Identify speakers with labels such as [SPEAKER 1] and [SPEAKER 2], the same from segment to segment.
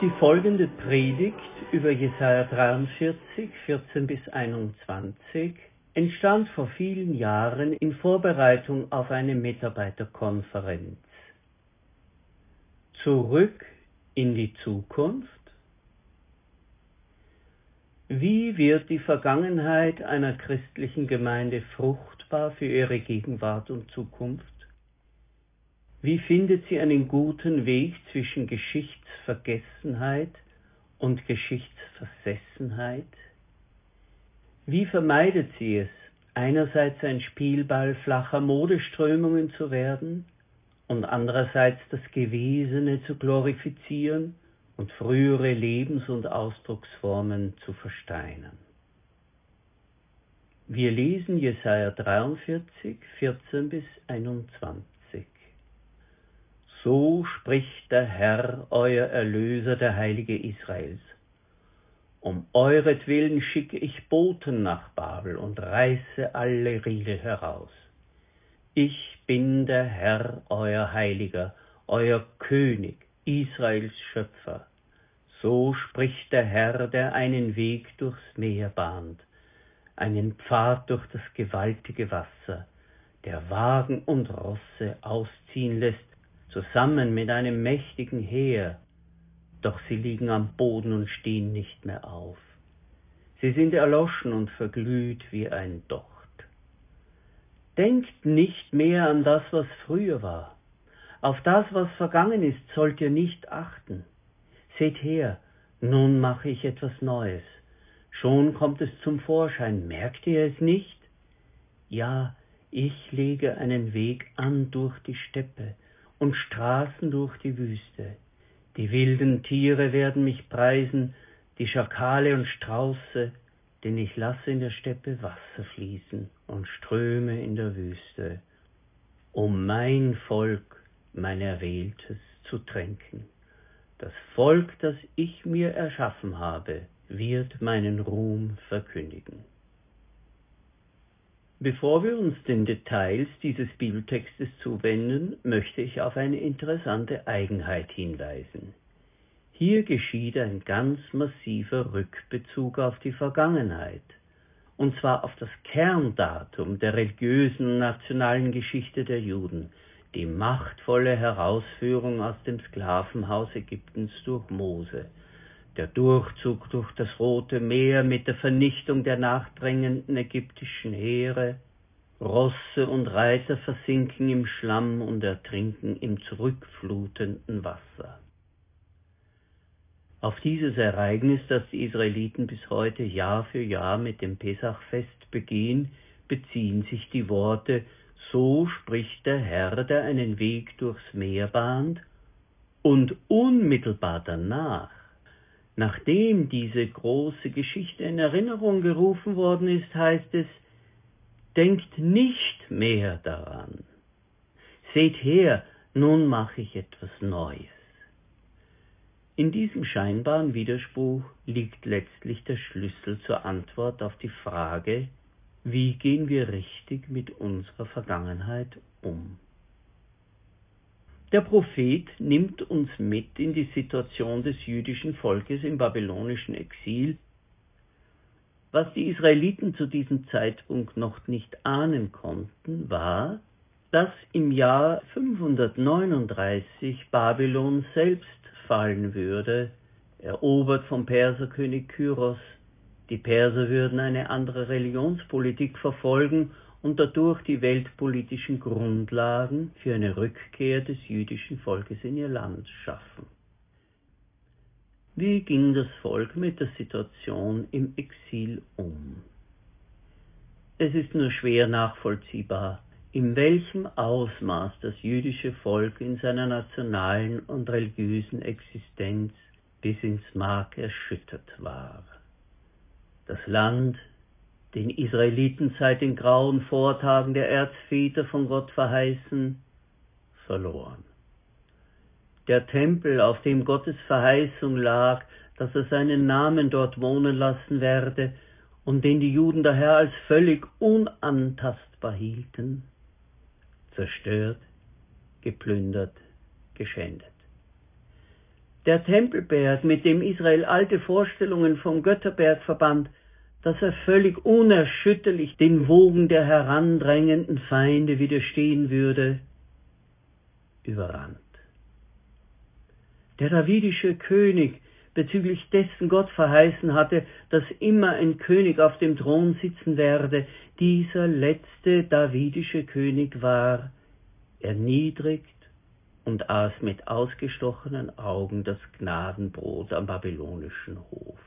[SPEAKER 1] Die folgende Predigt über Jesaja 43, 14 bis 21 entstand vor vielen Jahren in Vorbereitung auf eine Mitarbeiterkonferenz. Zurück in die Zukunft? Wie wird die Vergangenheit einer christlichen Gemeinde fruchtbar für ihre Gegenwart und Zukunft? Wie findet sie einen guten Weg zwischen Geschichtsvergessenheit und Geschichtsversessenheit? Wie vermeidet sie es, einerseits ein Spielball flacher Modeströmungen zu werden und andererseits das Gewesene zu glorifizieren und frühere Lebens- und Ausdrucksformen zu versteinern? Wir lesen Jesaja 43, 14 bis 21. So spricht der Herr, euer Erlöser, der Heilige Israels. Um euretwillen schicke ich Boten nach Babel und reiße alle Riegel heraus. Ich bin der Herr, euer Heiliger, euer König, Israels Schöpfer. So spricht der Herr, der einen Weg durchs Meer bahnt, einen Pfad durch das gewaltige Wasser, der Wagen und Rosse ausziehen lässt zusammen mit einem mächtigen Heer, doch sie liegen am Boden und stehen nicht mehr auf. Sie sind erloschen und verglüht wie ein Docht. Denkt nicht mehr an das, was früher war. Auf das, was vergangen ist, sollt ihr nicht achten. Seht her, nun mache ich etwas Neues. Schon kommt es zum Vorschein. Merkt ihr es nicht? Ja, ich lege einen Weg an durch die Steppe und Straßen durch die Wüste. Die wilden Tiere werden mich preisen, die Schakale und Strauße, denn ich lasse in der Steppe Wasser fließen und Ströme in der Wüste, um mein Volk, mein Erwähltes, zu tränken. Das Volk, das ich mir erschaffen habe, wird meinen Ruhm verkündigen. Bevor wir uns den Details dieses Bibeltextes zuwenden, möchte ich auf eine interessante Eigenheit hinweisen. Hier geschieht ein ganz massiver Rückbezug auf die Vergangenheit, und zwar auf das Kerndatum der religiösen und nationalen Geschichte der Juden, die machtvolle Herausführung aus dem Sklavenhaus Ägyptens durch Mose, der Durchzug durch das Rote Meer mit der Vernichtung der nachdrängenden ägyptischen Heere, Rosse und Reiter versinken im Schlamm und ertrinken im zurückflutenden Wasser. Auf dieses Ereignis, das die Israeliten bis heute Jahr für Jahr mit dem Pesachfest begehen, beziehen sich die Worte So spricht der Herr, der einen Weg durchs Meer bahnt, und unmittelbar danach Nachdem diese große Geschichte in Erinnerung gerufen worden ist, heißt es, denkt nicht mehr daran. Seht her, nun mache ich etwas Neues. In diesem scheinbaren Widerspruch liegt letztlich der Schlüssel zur Antwort auf die Frage, wie gehen wir richtig mit unserer Vergangenheit um. Der Prophet nimmt uns mit in die Situation des jüdischen Volkes im babylonischen Exil. Was die Israeliten zu diesem Zeitpunkt noch nicht ahnen konnten, war, dass im Jahr 539 Babylon selbst fallen würde, erobert vom Perserkönig Kyros. Die Perser würden eine andere Religionspolitik verfolgen und dadurch die weltpolitischen Grundlagen für eine Rückkehr des jüdischen Volkes in ihr Land schaffen. Wie ging das Volk mit der Situation im Exil um? Es ist nur schwer nachvollziehbar, in welchem Ausmaß das jüdische Volk in seiner nationalen und religiösen Existenz bis ins Mark erschüttert war. Das Land den Israeliten seit den grauen Vortagen der Erzväter von Gott verheißen, verloren. Der Tempel, auf dem Gottes Verheißung lag, dass er seinen Namen dort wohnen lassen werde und den die Juden daher als völlig unantastbar hielten, zerstört, geplündert, geschändet. Der Tempelberg, mit dem Israel alte Vorstellungen vom Götterberg verband, dass er völlig unerschütterlich den Wogen der herandrängenden Feinde widerstehen würde, überrannt. Der davidische König, bezüglich dessen Gott verheißen hatte, dass immer ein König auf dem Thron sitzen werde, dieser letzte davidische König war erniedrigt und aß mit ausgestochenen Augen das Gnadenbrot am babylonischen Hof.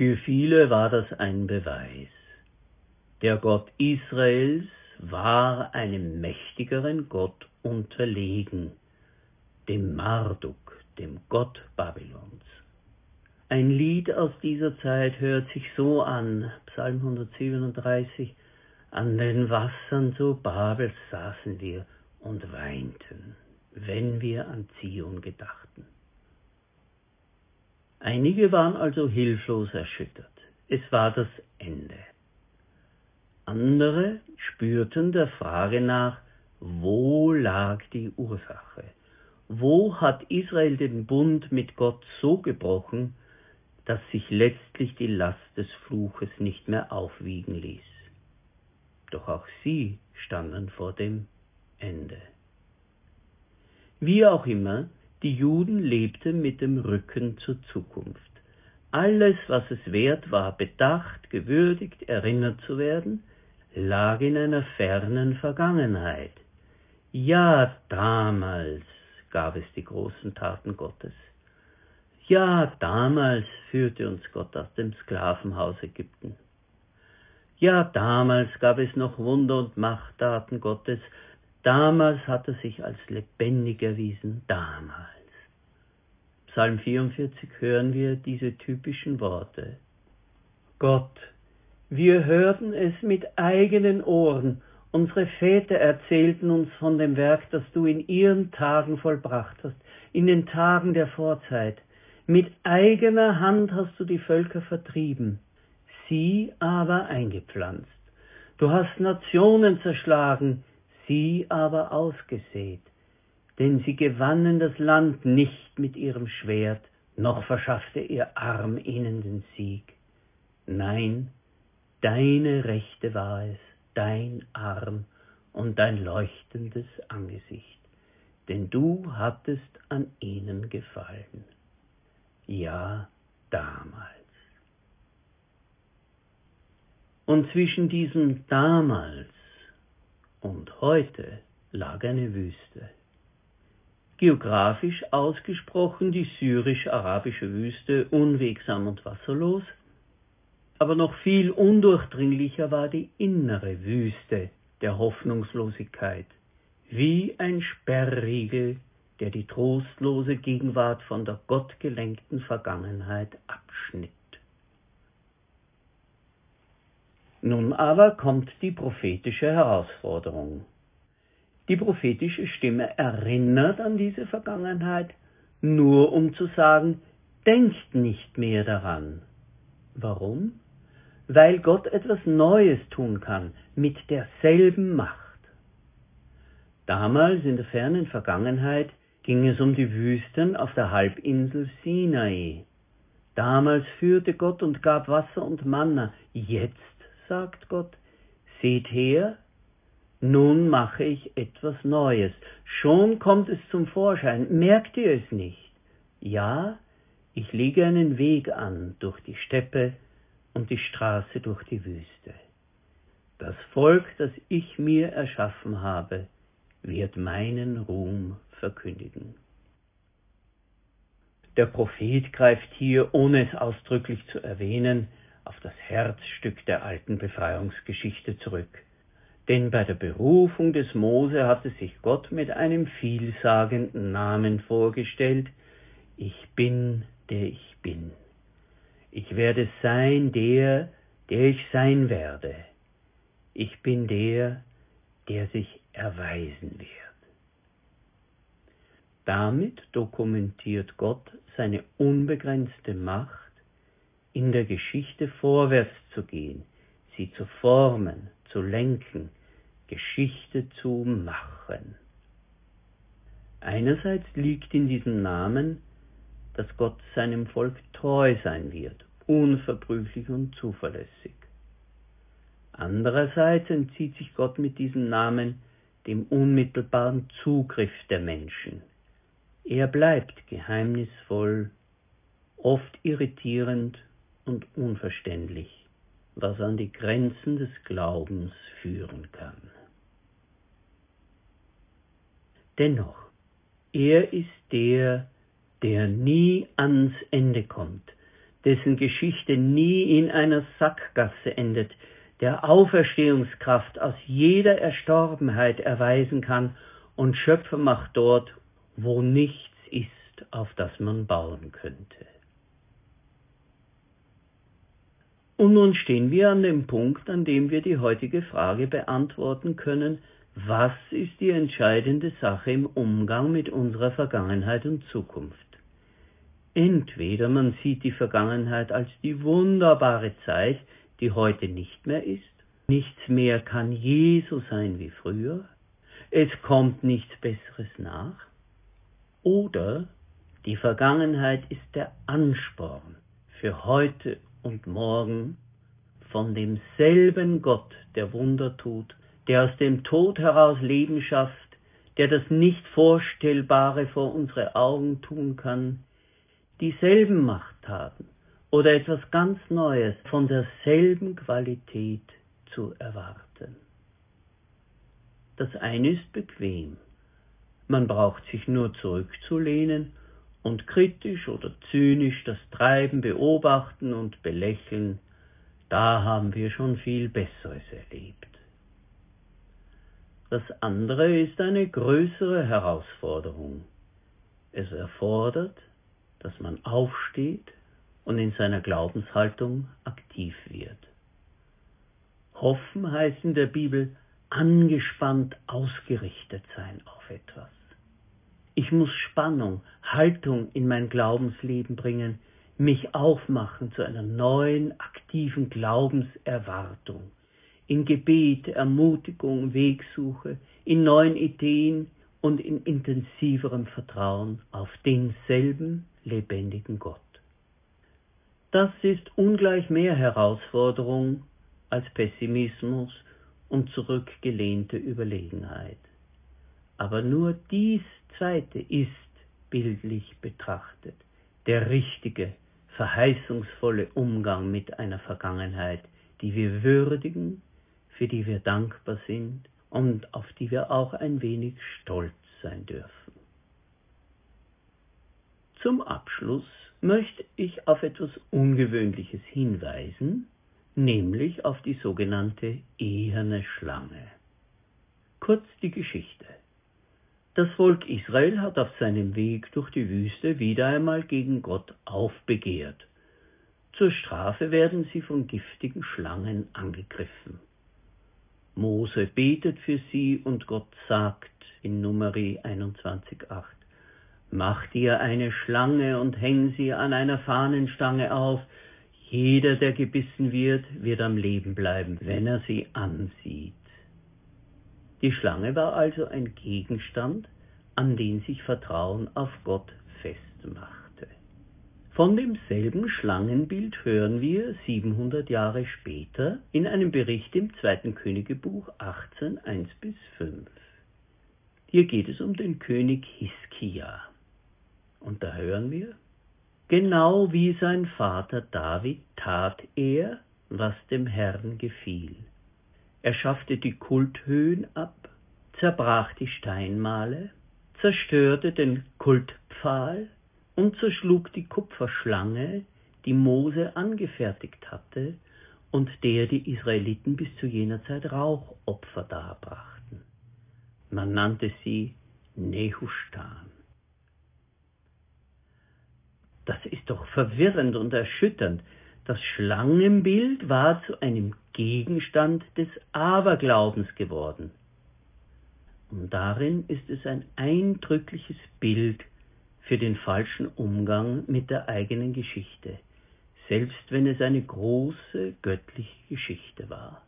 [SPEAKER 1] Für viele war das ein Beweis. Der Gott Israels war einem mächtigeren Gott unterlegen, dem Marduk, dem Gott Babylons. Ein Lied aus dieser Zeit hört sich so an, Psalm 137, an den Wassern zu Babels saßen wir und weinten, wenn wir an Zion gedachten. Einige waren also hilflos erschüttert. Es war das Ende. Andere spürten der Frage nach, wo lag die Ursache? Wo hat Israel den Bund mit Gott so gebrochen, dass sich letztlich die Last des Fluches nicht mehr aufwiegen ließ? Doch auch sie standen vor dem Ende. Wie auch immer, die Juden lebten mit dem Rücken zur Zukunft. Alles, was es wert war, bedacht, gewürdigt, erinnert zu werden, lag in einer fernen Vergangenheit. Ja, damals gab es die großen Taten Gottes. Ja, damals führte uns Gott aus dem Sklavenhaus Ägypten. Ja, damals gab es noch Wunder und Machttaten Gottes, damals hat er sich als lebendig erwiesen, damals. Psalm 44 hören wir diese typischen Worte. Gott, wir hörten es mit eigenen Ohren Unsere Väter erzählten uns von dem Werk, das du in ihren Tagen vollbracht hast, in den Tagen der Vorzeit. Mit eigener Hand hast du die Völker vertrieben, sie aber eingepflanzt. Du hast Nationen zerschlagen, sie aber ausgesät. Denn sie gewannen das Land nicht mit ihrem Schwert, noch verschaffte ihr Arm ihnen den Sieg. Nein, deine Rechte war es dein Arm und dein leuchtendes Angesicht, denn du hattest an ihnen gefallen. Ja, damals. Und zwischen diesem damals und heute lag eine Wüste. Geografisch ausgesprochen die syrisch-arabische Wüste unwegsam und wasserlos, aber noch viel undurchdringlicher war die innere Wüste der Hoffnungslosigkeit, wie ein Sperrriegel, der die trostlose Gegenwart von der gottgelenkten Vergangenheit abschnitt. Nun aber kommt die prophetische Herausforderung. Die prophetische Stimme erinnert an diese Vergangenheit, nur um zu sagen, denkt nicht mehr daran. Warum? weil Gott etwas Neues tun kann mit derselben Macht. Damals in der fernen Vergangenheit ging es um die Wüsten auf der Halbinsel Sinai. Damals führte Gott und gab Wasser und Manna. Jetzt, sagt Gott, seht her, nun mache ich etwas Neues. Schon kommt es zum Vorschein. Merkt ihr es nicht? Ja, ich lege einen Weg an durch die Steppe, und die Straße durch die Wüste. Das Volk, das ich mir erschaffen habe, wird meinen Ruhm verkündigen. Der Prophet greift hier, ohne es ausdrücklich zu erwähnen, auf das Herzstück der alten Befreiungsgeschichte zurück. Denn bei der Berufung des Mose hatte sich Gott mit einem vielsagenden Namen vorgestellt, Ich bin, der ich bin. Ich werde sein der, der ich sein werde. Ich bin der, der sich erweisen wird. Damit dokumentiert Gott seine unbegrenzte Macht, in der Geschichte vorwärts zu gehen, sie zu formen, zu lenken, Geschichte zu machen. Einerseits liegt in diesem Namen, dass Gott seinem Volk treu sein wird, unverprüflich und zuverlässig. Andererseits entzieht sich Gott mit diesem Namen dem unmittelbaren Zugriff der Menschen. Er bleibt geheimnisvoll, oft irritierend und unverständlich, was an die Grenzen des Glaubens führen kann. Dennoch, er ist der, der nie ans Ende kommt, dessen Geschichte nie in einer Sackgasse endet, der Auferstehungskraft aus jeder Erstorbenheit erweisen kann und Schöpfer macht dort, wo nichts ist, auf das man bauen könnte. Und nun stehen wir an dem Punkt, an dem wir die heutige Frage beantworten können, was ist die entscheidende Sache im Umgang mit unserer Vergangenheit und Zukunft? Entweder man sieht die Vergangenheit als die wunderbare Zeit, die heute nicht mehr ist, nichts mehr kann je so sein wie früher, es kommt nichts Besseres nach, oder die Vergangenheit ist der Ansporn für heute und morgen von demselben Gott, der Wunder tut, der aus dem Tod heraus Leben schafft, der das Nicht-Vorstellbare vor unsere Augen tun kann, dieselben Machttaten oder etwas ganz Neues von derselben Qualität zu erwarten. Das eine ist bequem. Man braucht sich nur zurückzulehnen und kritisch oder zynisch das Treiben beobachten und belächeln, da haben wir schon viel Besseres erlebt. Das andere ist eine größere Herausforderung. Es erfordert, dass man aufsteht und in seiner Glaubenshaltung aktiv wird. Hoffen heißt in der Bibel angespannt ausgerichtet sein auf etwas. Ich muss Spannung, Haltung in mein Glaubensleben bringen, mich aufmachen zu einer neuen, aktiven Glaubenserwartung, in Gebet, Ermutigung, Wegsuche, in neuen Ideen und in intensiverem Vertrauen auf denselben lebendigen Gott. Das ist ungleich mehr Herausforderung als Pessimismus und zurückgelehnte Überlegenheit. Aber nur dies Zweite ist, bildlich betrachtet, der richtige, verheißungsvolle Umgang mit einer Vergangenheit, die wir würdigen, für die wir dankbar sind und auf die wir auch ein wenig stolz sein dürfen. Zum Abschluss möchte ich auf etwas Ungewöhnliches hinweisen, nämlich auf die sogenannte eherne Schlange. Kurz die Geschichte. Das Volk Israel hat auf seinem Weg durch die Wüste wieder einmal gegen Gott aufbegehrt. Zur Strafe werden sie von giftigen Schlangen angegriffen. Mose betet für sie und Gott sagt in Numeri 21,8 Mach dir eine Schlange und häng sie an einer Fahnenstange auf. Jeder, der gebissen wird, wird am Leben bleiben, wenn er sie ansieht. Die Schlange war also ein Gegenstand, an den sich Vertrauen auf Gott festmachte. Von demselben Schlangenbild hören wir 700 Jahre später in einem Bericht im zweiten Königebuch 18, 1 bis 5. Hier geht es um den König Hiskia. Und da hören wir, genau wie sein Vater David tat er, was dem Herrn gefiel. Er schaffte die Kulthöhen ab, zerbrach die Steinmale, zerstörte den Kultpfahl und zerschlug die Kupferschlange, die Mose angefertigt hatte und der die Israeliten bis zu jener Zeit Rauchopfer darbrachten. Man nannte sie Nehustan. Das ist doch verwirrend und erschütternd. Das Schlangenbild war zu einem Gegenstand des Aberglaubens geworden. Und darin ist es ein eindrückliches Bild für den falschen Umgang mit der eigenen Geschichte, selbst wenn es eine große göttliche Geschichte war.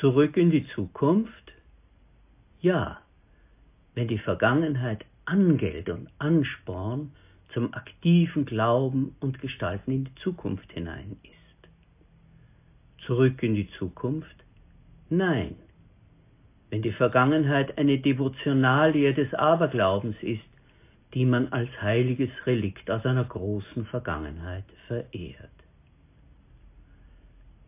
[SPEAKER 1] Zurück in die Zukunft? Ja, wenn die Vergangenheit Angeld und Ansporn zum aktiven Glauben und Gestalten in die Zukunft hinein ist. Zurück in die Zukunft? Nein. Wenn die Vergangenheit eine Devotionalie des Aberglaubens ist, die man als heiliges Relikt aus einer großen Vergangenheit verehrt.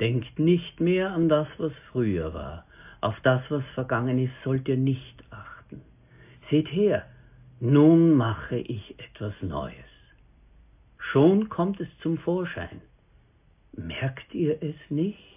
[SPEAKER 1] Denkt nicht mehr an das, was früher war. Auf das, was vergangen ist, sollt ihr nicht achten. Seht her, nun mache ich etwas Neues. Schon kommt es zum Vorschein. Merkt ihr es nicht?